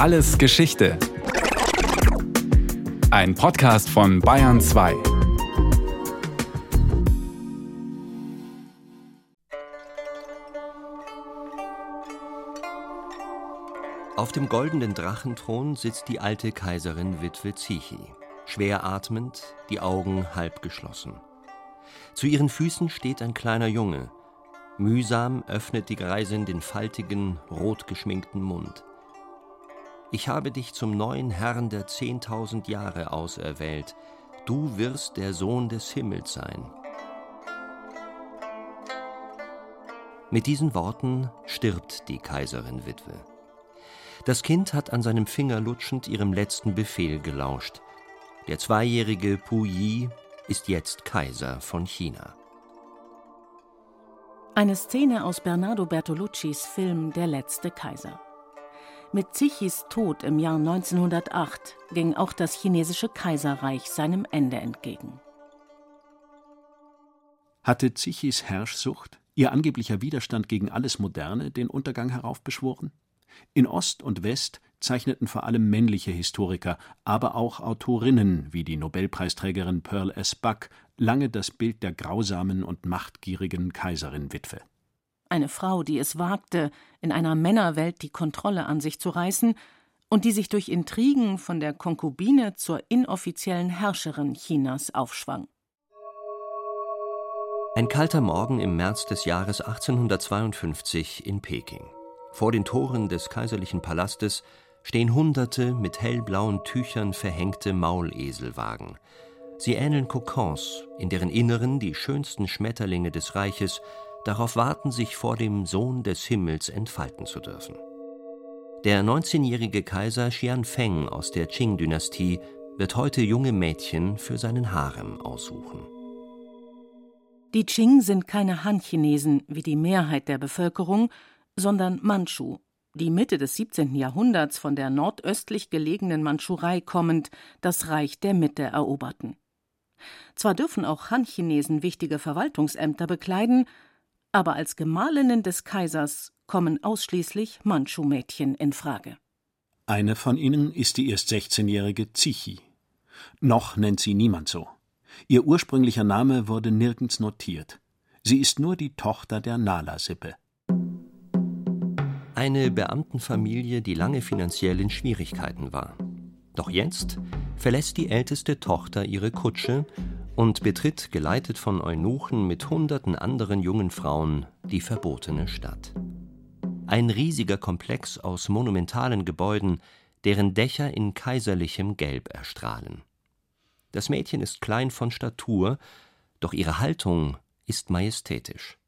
Alles Geschichte. Ein Podcast von Bayern 2. Auf dem goldenen Drachenthron sitzt die alte Kaiserin Witwe Zichi, schwer atmend, die Augen halb geschlossen. Zu ihren Füßen steht ein kleiner Junge. Mühsam öffnet die Greisin den faltigen, rot geschminkten Mund. Ich habe dich zum neuen Herrn der zehntausend Jahre auserwählt. Du wirst der Sohn des Himmels sein. Mit diesen Worten stirbt die Kaiserin Witwe. Das Kind hat an seinem Finger lutschend ihrem letzten Befehl gelauscht. Der zweijährige Pu Yi ist jetzt Kaiser von China. Eine Szene aus Bernardo Bertoluccis Film Der letzte Kaiser. Mit Zichis Tod im Jahr 1908 ging auch das chinesische Kaiserreich seinem Ende entgegen. Hatte Zichis Herrschsucht, ihr angeblicher Widerstand gegen alles Moderne, den Untergang heraufbeschworen? In Ost und West zeichneten vor allem männliche Historiker, aber auch Autorinnen wie die Nobelpreisträgerin Pearl S. Buck lange das Bild der grausamen und machtgierigen Kaiserin-Witwe. Eine Frau, die es wagte, in einer Männerwelt die Kontrolle an sich zu reißen und die sich durch Intrigen von der Konkubine zur inoffiziellen Herrscherin Chinas aufschwang. Ein kalter Morgen im März des Jahres 1852 in Peking. Vor den Toren des kaiserlichen Palastes stehen hunderte mit hellblauen Tüchern verhängte Mauleselwagen. Sie ähneln Kokons, in deren Inneren die schönsten Schmetterlinge des Reiches darauf warten, sich vor dem Sohn des Himmels entfalten zu dürfen. Der 19-jährige Kaiser Xianfeng aus der Qing-Dynastie wird heute junge Mädchen für seinen Harem aussuchen. Die Qing sind keine Han-Chinesen wie die Mehrheit der Bevölkerung, sondern Mandschu, die Mitte des 17. Jahrhunderts von der nordöstlich gelegenen Mandschurei kommend das Reich der Mitte eroberten. Zwar dürfen auch Han-Chinesen wichtige Verwaltungsämter bekleiden, aber als Gemahlinnen des Kaisers kommen ausschließlich Mandschu-Mädchen in Frage. Eine von ihnen ist die erst 16-jährige Zichi. Noch nennt sie niemand so. Ihr ursprünglicher Name wurde nirgends notiert. Sie ist nur die Tochter der Nala-Sippe. Eine Beamtenfamilie, die lange finanziell in Schwierigkeiten war. Doch jetzt verlässt die älteste Tochter ihre Kutsche und betritt, geleitet von Eunuchen mit hunderten anderen jungen Frauen, die verbotene Stadt. Ein riesiger Komplex aus monumentalen Gebäuden, deren Dächer in kaiserlichem Gelb erstrahlen. Das Mädchen ist klein von Statur, doch ihre Haltung ist majestätisch.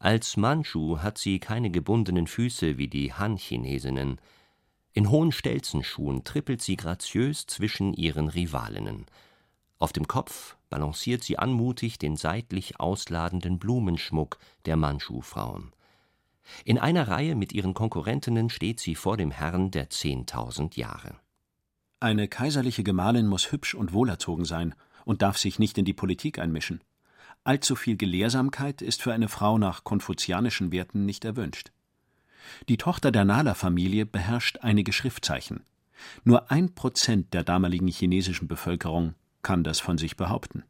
Als Mandschu hat sie keine gebundenen Füße wie die Han-Chinesinnen. In hohen Stelzenschuhen trippelt sie graziös zwischen ihren Rivalinnen. Auf dem Kopf balanciert sie anmutig den seitlich ausladenden Blumenschmuck der Mandschu-Frauen. In einer Reihe mit ihren Konkurrentinnen steht sie vor dem Herrn der zehntausend Jahre. Eine kaiserliche Gemahlin muss hübsch und wohlerzogen sein und darf sich nicht in die Politik einmischen. Allzu viel Gelehrsamkeit ist für eine Frau nach konfuzianischen Werten nicht erwünscht. Die Tochter der Nala-Familie beherrscht einige Schriftzeichen. Nur ein Prozent der damaligen chinesischen Bevölkerung kann das von sich behaupten.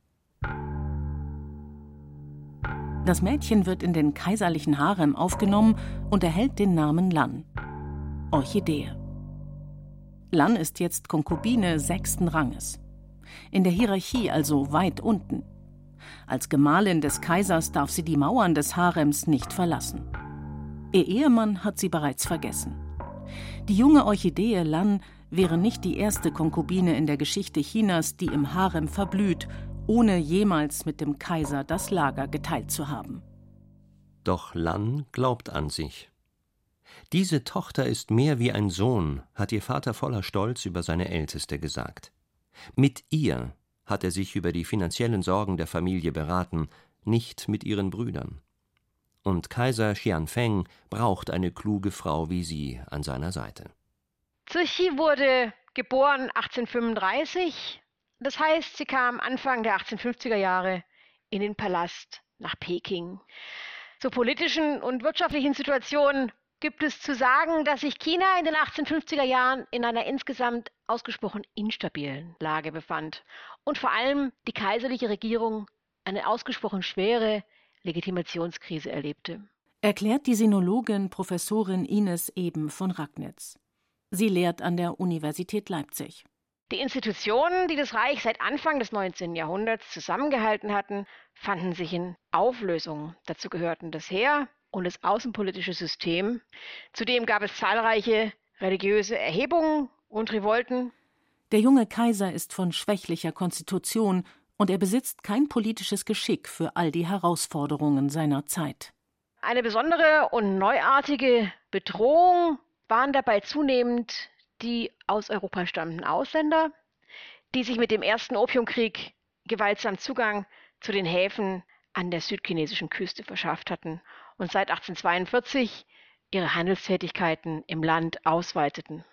Das Mädchen wird in den kaiserlichen Harem aufgenommen und erhält den Namen Lan. Orchidee. Lan ist jetzt Konkubine sechsten Ranges. In der Hierarchie also weit unten. Als Gemahlin des Kaisers darf sie die Mauern des Harems nicht verlassen. Ihr Ehemann hat sie bereits vergessen. Die junge Orchidee Lan wäre nicht die erste Konkubine in der Geschichte Chinas, die im Harem verblüht, ohne jemals mit dem Kaiser das Lager geteilt zu haben. Doch Lan glaubt an sich. Diese Tochter ist mehr wie ein Sohn, hat ihr Vater voller Stolz über seine Älteste gesagt. Mit ihr hat er sich über die finanziellen Sorgen der Familie beraten, nicht mit ihren Brüdern. Und Kaiser Xianfeng braucht eine kluge Frau wie sie an seiner Seite. Zichi wurde geboren 1835. Das heißt, sie kam Anfang der 1850er Jahre in den Palast nach Peking. Zur politischen und wirtschaftlichen Situation gibt es zu sagen, dass sich China in den 1850er Jahren in einer insgesamt ausgesprochen instabilen Lage befand und vor allem die kaiserliche Regierung eine ausgesprochen schwere Legitimationskrise erlebte. Erklärt die Sinologin Professorin Ines Eben von Ragnitz. Sie lehrt an der Universität Leipzig. Die Institutionen, die das Reich seit Anfang des 19. Jahrhunderts zusammengehalten hatten, fanden sich in Auflösung. Dazu gehörten das Heer und das außenpolitische System. Zudem gab es zahlreiche religiöse Erhebungen und Revolten. Der junge Kaiser ist von schwächlicher Konstitution und er besitzt kein politisches Geschick für all die Herausforderungen seiner Zeit. Eine besondere und neuartige Bedrohung waren dabei zunehmend die aus Europa stammenden Ausländer, die sich mit dem ersten Opiumkrieg gewaltsam Zugang zu den Häfen an der südchinesischen Küste verschafft hatten und seit 1842 ihre Handelstätigkeiten im Land ausweiteten.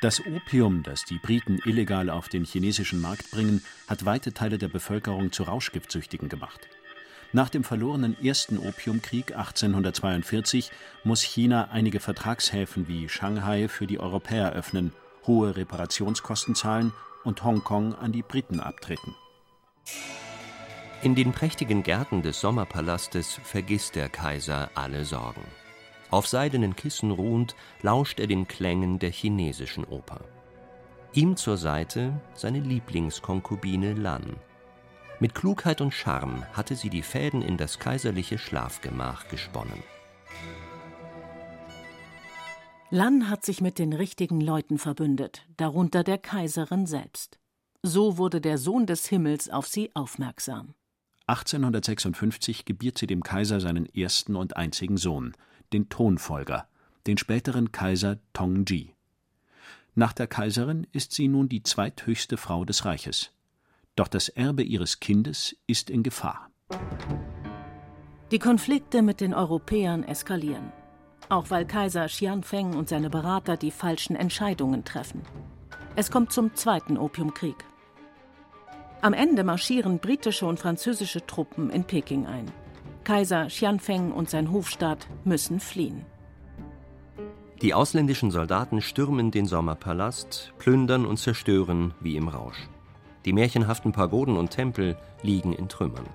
Das Opium, das die Briten illegal auf den chinesischen Markt bringen, hat weite Teile der Bevölkerung zu Rauschgiftsüchtigen gemacht. Nach dem verlorenen ersten Opiumkrieg 1842 muss China einige Vertragshäfen wie Shanghai für die Europäer öffnen, hohe Reparationskosten zahlen und Hongkong an die Briten abtreten. In den prächtigen Gärten des Sommerpalastes vergisst der Kaiser alle Sorgen. Auf seidenen Kissen ruhend lauscht er den Klängen der chinesischen Oper. Ihm zur Seite seine Lieblingskonkubine Lan, mit Klugheit und Charme hatte sie die Fäden in das kaiserliche Schlafgemach gesponnen. Lan hat sich mit den richtigen Leuten verbündet, darunter der Kaiserin selbst. So wurde der Sohn des Himmels auf sie aufmerksam. 1856 gebiert sie dem Kaiser seinen ersten und einzigen Sohn, den Thronfolger, den späteren Kaiser Tongji. Nach der Kaiserin ist sie nun die zweithöchste Frau des Reiches. Doch das Erbe ihres Kindes ist in Gefahr. Die Konflikte mit den Europäern eskalieren. Auch weil Kaiser Xianfeng und seine Berater die falschen Entscheidungen treffen. Es kommt zum Zweiten Opiumkrieg. Am Ende marschieren britische und französische Truppen in Peking ein. Kaiser Xianfeng und sein Hofstaat müssen fliehen. Die ausländischen Soldaten stürmen den Sommerpalast, plündern und zerstören wie im Rausch. Die märchenhaften Pagoden und Tempel liegen in Trümmern.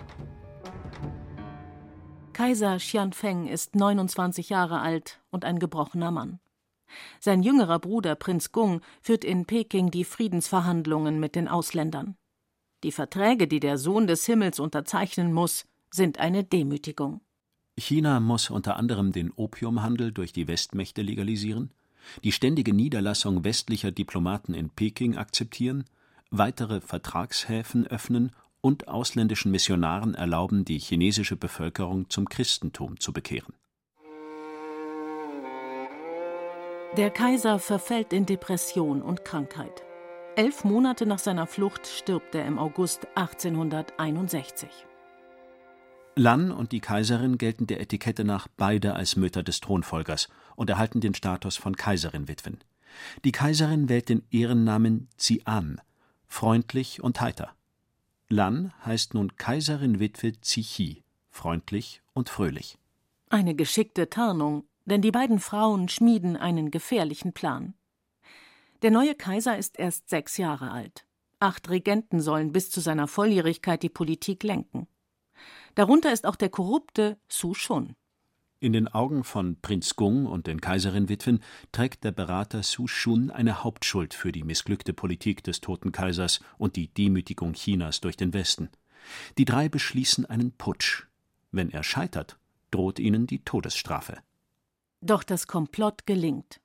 Kaiser Xianfeng ist 29 Jahre alt und ein gebrochener Mann. Sein jüngerer Bruder Prinz Gung führt in Peking die Friedensverhandlungen mit den Ausländern. Die Verträge, die der Sohn des Himmels unterzeichnen muss, sind eine Demütigung. China muss unter anderem den Opiumhandel durch die Westmächte legalisieren, die ständige Niederlassung westlicher Diplomaten in Peking akzeptieren weitere Vertragshäfen öffnen und ausländischen Missionaren erlauben, die chinesische Bevölkerung zum Christentum zu bekehren. Der Kaiser verfällt in Depression und Krankheit. Elf Monate nach seiner Flucht stirbt er im August 1861. Lan und die Kaiserin gelten der Etikette nach beide als Mütter des Thronfolgers und erhalten den Status von Kaiserin-Witwen. Die Kaiserin wählt den Ehrennamen Zian, freundlich und heiter. Lan heißt nun Kaiserin-Witwe Zichi, freundlich und fröhlich. Eine geschickte Tarnung, denn die beiden Frauen schmieden einen gefährlichen Plan. Der neue Kaiser ist erst sechs Jahre alt. Acht Regenten sollen bis zu seiner Volljährigkeit die Politik lenken. Darunter ist auch der korrupte Su Shun. In den Augen von Prinz Gung und den Kaiserin-Witwen trägt der Berater Su Shun eine Hauptschuld für die missglückte Politik des toten Kaisers und die Demütigung Chinas durch den Westen. Die drei beschließen einen Putsch. Wenn er scheitert, droht ihnen die Todesstrafe. Doch das Komplott gelingt.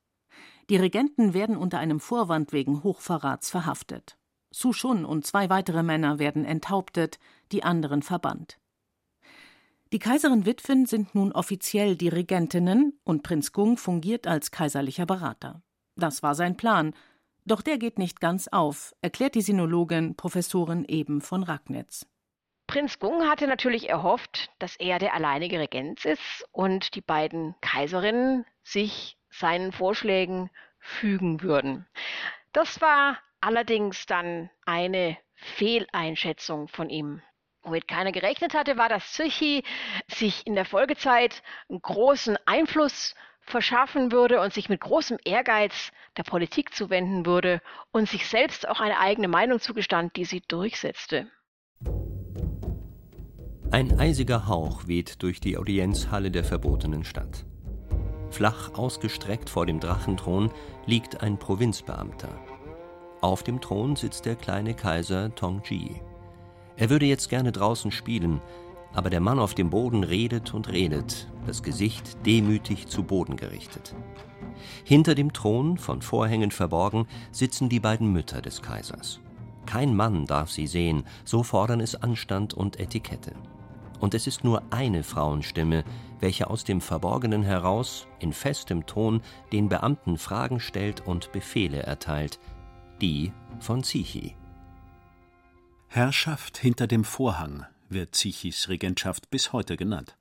Die Regenten werden unter einem Vorwand wegen Hochverrats verhaftet. Su Shun und zwei weitere Männer werden enthauptet, die anderen verbannt. Die Kaiserin-Witwen sind nun offiziell die Regentinnen und Prinz Gung fungiert als kaiserlicher Berater. Das war sein Plan. Doch der geht nicht ganz auf, erklärt die Sinologin Professorin Eben von Ragnitz. Prinz Gung hatte natürlich erhofft, dass er der alleinige Regent ist und die beiden Kaiserinnen sich seinen Vorschlägen fügen würden. Das war allerdings dann eine Fehleinschätzung von ihm. Womit keiner gerechnet hatte, war, dass Züchi sich in der Folgezeit einen großen Einfluss verschaffen würde und sich mit großem Ehrgeiz der Politik zuwenden würde und sich selbst auch eine eigene Meinung zugestand, die sie durchsetzte. Ein eisiger Hauch weht durch die Audienzhalle der verbotenen Stadt. Flach ausgestreckt vor dem Drachenthron liegt ein Provinzbeamter. Auf dem Thron sitzt der kleine Kaiser Tongji. Er würde jetzt gerne draußen spielen, aber der Mann auf dem Boden redet und redet, das Gesicht demütig zu Boden gerichtet. Hinter dem Thron, von Vorhängen verborgen, sitzen die beiden Mütter des Kaisers. Kein Mann darf sie sehen, so fordern es Anstand und Etikette. Und es ist nur eine Frauenstimme, welche aus dem Verborgenen heraus in festem Ton den Beamten Fragen stellt und Befehle erteilt, die von Zichi. Herrschaft hinter dem Vorhang wird Zichis Regentschaft bis heute genannt.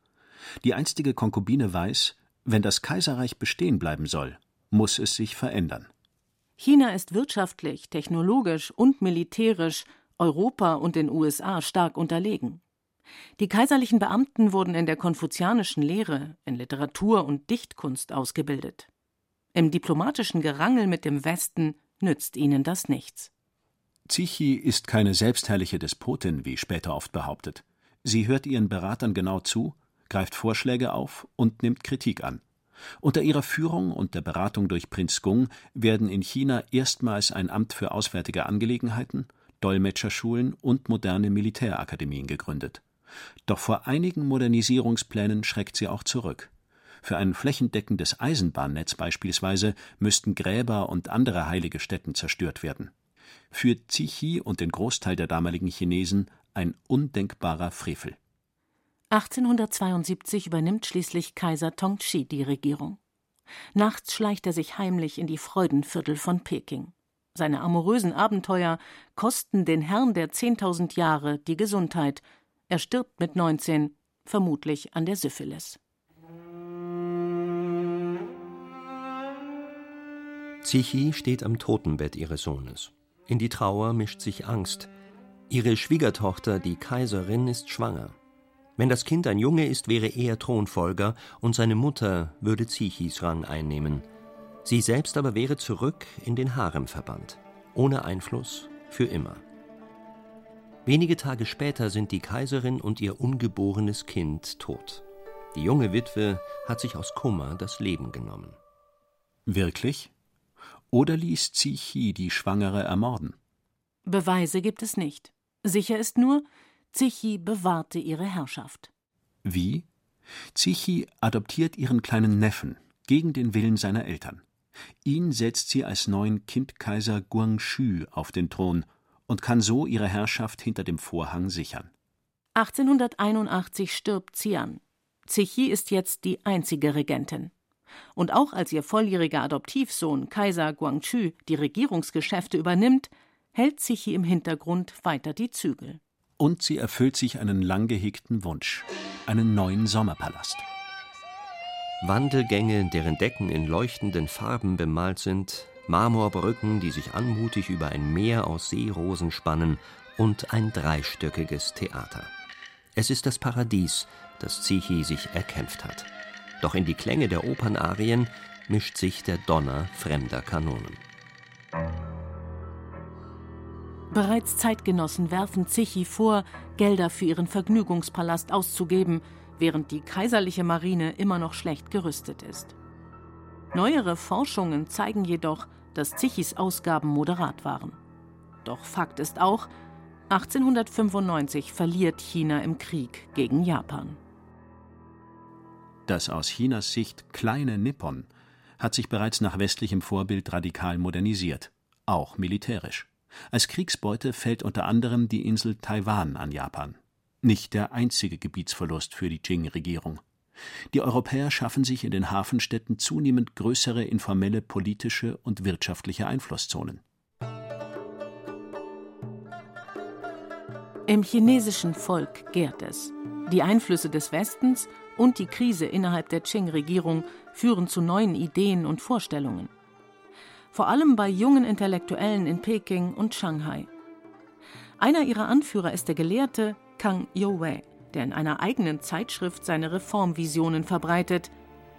Die einstige Konkubine weiß, wenn das Kaiserreich bestehen bleiben soll, muss es sich verändern. China ist wirtschaftlich, technologisch und militärisch Europa und den USA stark unterlegen. Die kaiserlichen Beamten wurden in der konfuzianischen Lehre, in Literatur und Dichtkunst ausgebildet. Im diplomatischen Gerangel mit dem Westen nützt ihnen das nichts. Zichi ist keine selbstherrliche Despotin, wie später oft behauptet. Sie hört ihren Beratern genau zu, greift Vorschläge auf und nimmt Kritik an. Unter ihrer Führung und der Beratung durch Prinz Gung werden in China erstmals ein Amt für Auswärtige Angelegenheiten, Dolmetscherschulen und moderne Militärakademien gegründet. Doch vor einigen Modernisierungsplänen schreckt sie auch zurück. Für ein flächendeckendes Eisenbahnnetz beispielsweise müssten Gräber und andere heilige Stätten zerstört werden für Zichi und den Großteil der damaligen Chinesen ein undenkbarer Frevel. 1872 übernimmt schließlich Kaiser Tongzhi die Regierung. Nachts schleicht er sich heimlich in die Freudenviertel von Peking. Seine amorösen Abenteuer kosten den Herrn der 10.000 Jahre die Gesundheit. Er stirbt mit 19, vermutlich an der Syphilis. Zichi steht am Totenbett ihres Sohnes. In die Trauer mischt sich Angst. Ihre Schwiegertochter, die Kaiserin, ist schwanger. Wenn das Kind ein Junge ist, wäre er Thronfolger und seine Mutter würde Zichis Rang einnehmen. Sie selbst aber wäre zurück in den Harem verbannt, ohne Einfluss für immer. Wenige Tage später sind die Kaiserin und ihr ungeborenes Kind tot. Die junge Witwe hat sich aus Kummer das Leben genommen. Wirklich? Oder ließ Zichi die Schwangere ermorden? Beweise gibt es nicht. Sicher ist nur, Zichi bewahrte ihre Herrschaft. Wie? Zichi adoptiert ihren kleinen Neffen gegen den Willen seiner Eltern. Ihn setzt sie als neuen Kindkaiser Guangxu auf den Thron und kann so ihre Herrschaft hinter dem Vorhang sichern. 1881 stirbt Xian. Zichi ist jetzt die einzige Regentin. Und auch als ihr volljähriger Adoptivsohn Kaiser Guangxu die Regierungsgeschäfte übernimmt, hält Zichi im Hintergrund weiter die Zügel. Und sie erfüllt sich einen lang gehegten Wunsch: einen neuen Sommerpalast. Wandelgänge, deren Decken in leuchtenden Farben bemalt sind, Marmorbrücken, die sich anmutig über ein Meer aus Seerosen spannen, und ein dreistöckiges Theater. Es ist das Paradies, das Zichi sich erkämpft hat doch in die Klänge der Opernarien mischt sich der Donner fremder Kanonen. Bereits Zeitgenossen werfen Zichi vor, Gelder für ihren Vergnügungspalast auszugeben, während die kaiserliche Marine immer noch schlecht gerüstet ist. Neuere Forschungen zeigen jedoch, dass Zichis Ausgaben moderat waren. Doch Fakt ist auch, 1895 verliert China im Krieg gegen Japan. Das aus Chinas Sicht kleine Nippon hat sich bereits nach westlichem Vorbild radikal modernisiert, auch militärisch. Als Kriegsbeute fällt unter anderem die Insel Taiwan an Japan. Nicht der einzige Gebietsverlust für die Qing-Regierung. Die Europäer schaffen sich in den Hafenstädten zunehmend größere informelle politische und wirtschaftliche Einflusszonen. Im chinesischen Volk gärt es. Die Einflüsse des Westens und die Krise innerhalb der Qing-Regierung führen zu neuen Ideen und Vorstellungen. Vor allem bei jungen Intellektuellen in Peking und Shanghai. Einer ihrer Anführer ist der Gelehrte, Kang Youwei, der in einer eigenen Zeitschrift seine Reformvisionen verbreitet,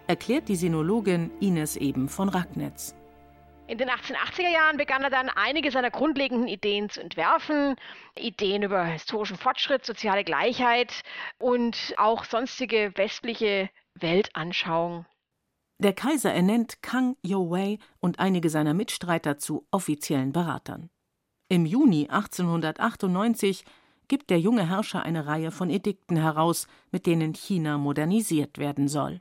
erklärt die Sinologin Ines Eben von Ragnitz. In den 1880er Jahren begann er dann einige seiner grundlegenden Ideen zu entwerfen. Ideen über historischen Fortschritt, soziale Gleichheit und auch sonstige westliche Weltanschauung. Der Kaiser ernennt Kang Youwei und einige seiner Mitstreiter zu offiziellen Beratern. Im Juni 1898 gibt der junge Herrscher eine Reihe von Edikten heraus, mit denen China modernisiert werden soll.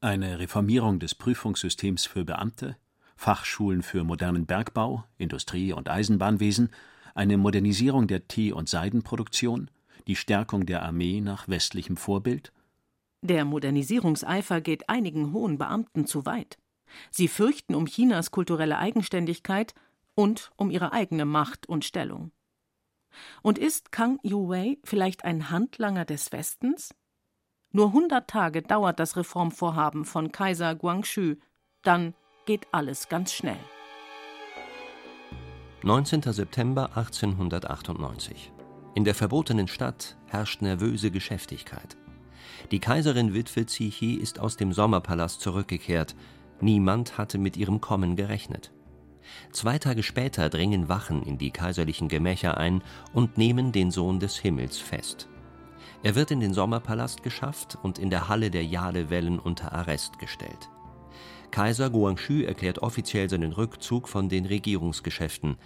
Eine Reformierung des Prüfungssystems für Beamte, Fachschulen für modernen Bergbau, Industrie und Eisenbahnwesen, eine Modernisierung der Tee- und Seidenproduktion, die Stärkung der Armee nach westlichem Vorbild. Der Modernisierungseifer geht einigen hohen Beamten zu weit. Sie fürchten um Chinas kulturelle Eigenständigkeit und um ihre eigene Macht und Stellung. Und ist Kang Youwei vielleicht ein Handlanger des Westens? Nur hundert Tage dauert das Reformvorhaben von Kaiser Guangxu, dann geht alles ganz schnell. 19. September 1898. In der verbotenen Stadt herrscht nervöse Geschäftigkeit. Die Kaiserin Witwe Zichi ist aus dem Sommerpalast zurückgekehrt. Niemand hatte mit ihrem Kommen gerechnet. Zwei Tage später dringen Wachen in die kaiserlichen Gemächer ein und nehmen den Sohn des Himmels fest. Er wird in den Sommerpalast geschafft und in der Halle der Jadewellen unter Arrest gestellt. Kaiser Guangxu erklärt offiziell seinen Rückzug von den Regierungsgeschäften.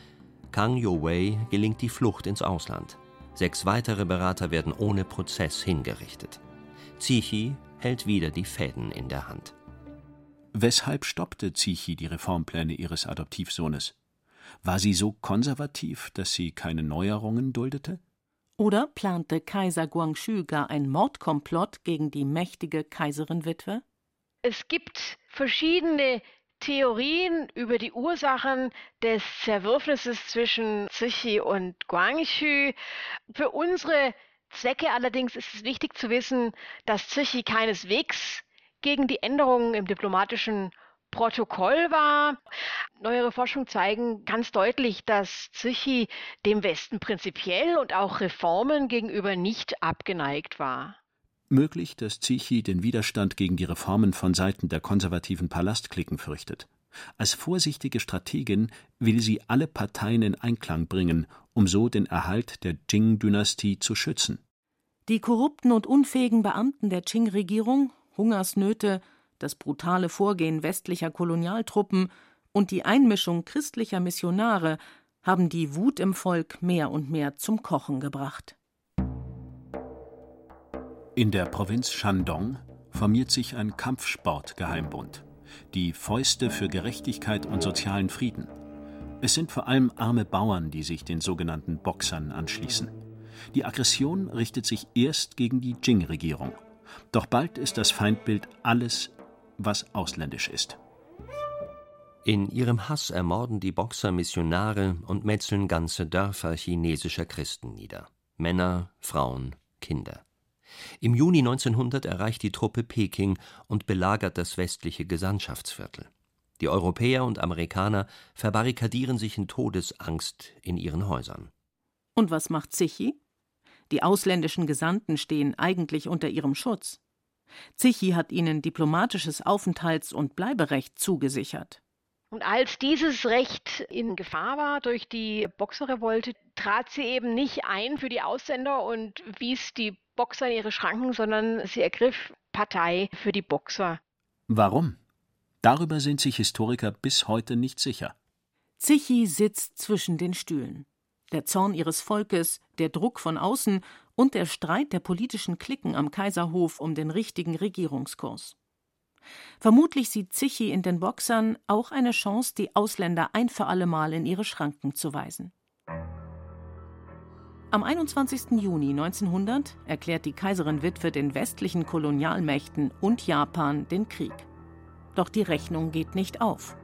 Kang Youwei gelingt die Flucht ins Ausland. Sechs weitere Berater werden ohne Prozess hingerichtet. Zichi hält wieder die Fäden in der Hand. Weshalb stoppte Zichi die Reformpläne ihres Adoptivsohnes? War sie so konservativ, dass sie keine Neuerungen duldete? Oder plante Kaiser Guangxu gar ein Mordkomplott gegen die mächtige Kaiserinwitwe? Es gibt verschiedene Theorien über die Ursachen des Zerwürfnisses zwischen Zichi und Guangxu. Für unsere Zwecke allerdings ist es wichtig zu wissen, dass Zichi keineswegs gegen die Änderungen im diplomatischen Protokoll war. Neuere Forschungen zeigen ganz deutlich, dass Zichi dem Westen prinzipiell und auch Reformen gegenüber nicht abgeneigt war. Möglich, dass Zichi den Widerstand gegen die Reformen von Seiten der konservativen Palastklicken fürchtet. Als vorsichtige Strategin will sie alle Parteien in Einklang bringen, um so den Erhalt der Qing-Dynastie zu schützen. Die korrupten und unfähigen Beamten der Qing-Regierung, Hungersnöte, das brutale Vorgehen westlicher Kolonialtruppen und die Einmischung christlicher Missionare haben die Wut im Volk mehr und mehr zum Kochen gebracht. In der Provinz Shandong formiert sich ein Kampfsport-Geheimbund, die Fäuste für Gerechtigkeit und sozialen Frieden. Es sind vor allem arme Bauern, die sich den sogenannten Boxern anschließen. Die Aggression richtet sich erst gegen die Jing-Regierung. Doch bald ist das Feindbild alles, was ausländisch ist. In ihrem Hass ermorden die Boxer Missionare und metzeln ganze Dörfer chinesischer Christen nieder. Männer, Frauen, Kinder. Im Juni 1900 erreicht die Truppe Peking und belagert das westliche Gesandtschaftsviertel. Die Europäer und Amerikaner verbarrikadieren sich in Todesangst in ihren Häusern. Und was macht Zichi? Die ausländischen Gesandten stehen eigentlich unter ihrem Schutz. Zichi hat ihnen diplomatisches Aufenthalts- und Bleiberecht zugesichert. Und als dieses Recht in Gefahr war durch die Boxerrevolte, trat sie eben nicht ein für die Ausländer und wies die Boxer in ihre Schranken, sondern sie ergriff Partei für die Boxer. Warum? Darüber sind sich Historiker bis heute nicht sicher. Zichi sitzt zwischen den Stühlen. Der Zorn ihres Volkes, der Druck von außen und der Streit der politischen Klicken am Kaiserhof um den richtigen Regierungskurs. Vermutlich sieht Zichi in den Boxern auch eine Chance, die Ausländer ein für allemal in ihre Schranken zu weisen. Am 21. Juni 1900 erklärt die Kaiserin Witwe den westlichen Kolonialmächten und Japan den Krieg. Doch die Rechnung geht nicht auf.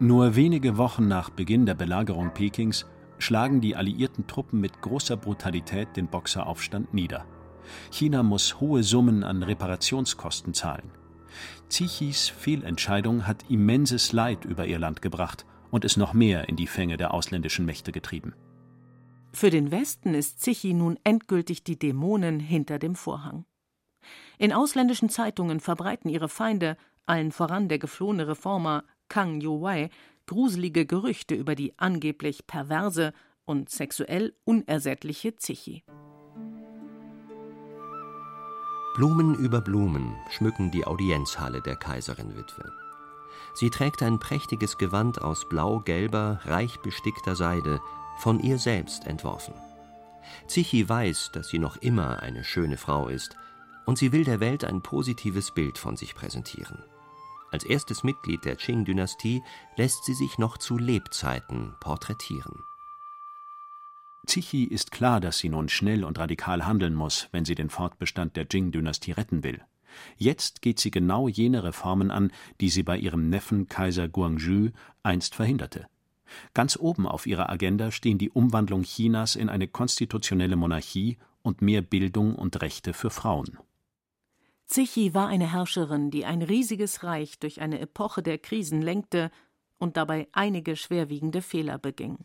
Nur wenige Wochen nach Beginn der Belagerung Pekings schlagen die alliierten Truppen mit großer Brutalität den Boxeraufstand nieder. China muss hohe Summen an Reparationskosten zahlen. Zichis Fehlentscheidung hat immenses Leid über ihr Land gebracht und es noch mehr in die Fänge der ausländischen Mächte getrieben. Für den Westen ist Zichi nun endgültig die Dämonin hinter dem Vorhang. In ausländischen Zeitungen verbreiten ihre Feinde, allen voran der geflohene Reformer Kang Youwei, gruselige Gerüchte über die angeblich perverse und sexuell unersättliche Zichi. Blumen über Blumen schmücken die Audienzhalle der Kaiserin-Witwe. Sie trägt ein prächtiges Gewand aus blau-gelber, reich bestickter Seide, von ihr selbst entworfen. Zichi weiß, dass sie noch immer eine schöne Frau ist, und sie will der Welt ein positives Bild von sich präsentieren. Als erstes Mitglied der Qing-Dynastie lässt sie sich noch zu Lebzeiten porträtieren. Zichi ist klar, dass sie nun schnell und radikal handeln muss, wenn sie den Fortbestand der Qing-Dynastie retten will. Jetzt geht sie genau jene Reformen an, die sie bei ihrem Neffen Kaiser Guangzhou einst verhinderte. Ganz oben auf ihrer Agenda stehen die Umwandlung Chinas in eine konstitutionelle Monarchie und mehr Bildung und Rechte für Frauen. Zichi war eine Herrscherin, die ein riesiges Reich durch eine Epoche der Krisen lenkte und dabei einige schwerwiegende Fehler beging.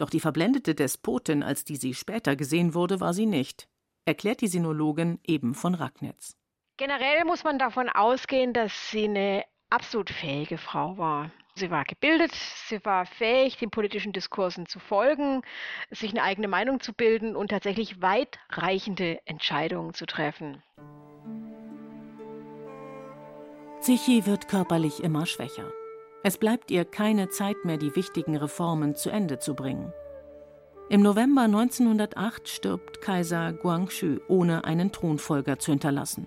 Doch die verblendete Despotin, als die sie später gesehen wurde, war sie nicht, erklärt die Sinologin eben von Ragnitz. Generell muss man davon ausgehen, dass sie eine absolut fähige Frau war. Sie war gebildet, sie war fähig, den politischen Diskursen zu folgen, sich eine eigene Meinung zu bilden und tatsächlich weitreichende Entscheidungen zu treffen. Zichi wird körperlich immer schwächer. Es bleibt ihr keine Zeit mehr, die wichtigen Reformen zu Ende zu bringen. Im November 1908 stirbt Kaiser Guangxu, ohne einen Thronfolger zu hinterlassen.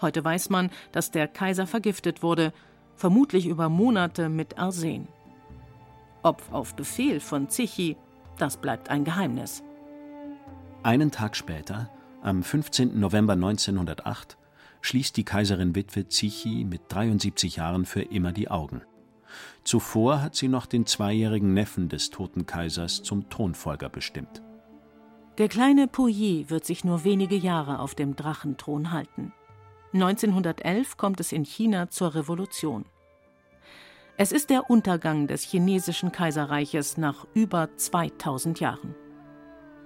Heute weiß man, dass der Kaiser vergiftet wurde, vermutlich über Monate mit Arsen. Ob auf Befehl von Zichi, das bleibt ein Geheimnis. Einen Tag später, am 15. November 1908, schließt die Kaiserin Witwe Zichi mit 73 Jahren für immer die Augen. Zuvor hat sie noch den zweijährigen Neffen des toten Kaisers zum Thronfolger bestimmt. Der kleine Puyi wird sich nur wenige Jahre auf dem Drachenthron halten. 1911 kommt es in China zur Revolution. Es ist der Untergang des chinesischen Kaiserreiches nach über 2000 Jahren.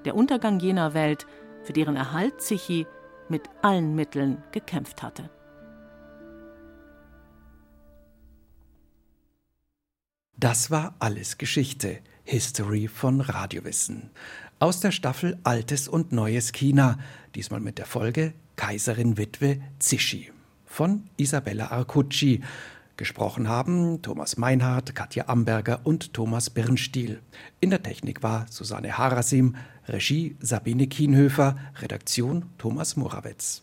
Der Untergang jener Welt, für deren Erhalt Zichi mit allen Mitteln gekämpft hatte. Das war alles Geschichte, History von Radiowissen. Aus der Staffel Altes und Neues China, diesmal mit der Folge Kaiserin Witwe Zischi von Isabella Arcucci. Gesprochen haben Thomas Meinhardt, Katja Amberger und Thomas Birnstiel. In der Technik war Susanne Harasim, Regie Sabine Kienhöfer, Redaktion Thomas Morawetz.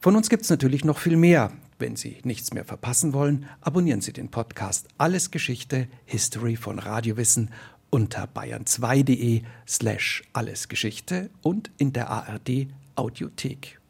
Von uns gibt es natürlich noch viel mehr. Wenn Sie nichts mehr verpassen wollen, abonnieren Sie den Podcast Alles Geschichte, History von Radiowissen unter bayern2.de slash allesgeschichte und in der ARD Audiothek.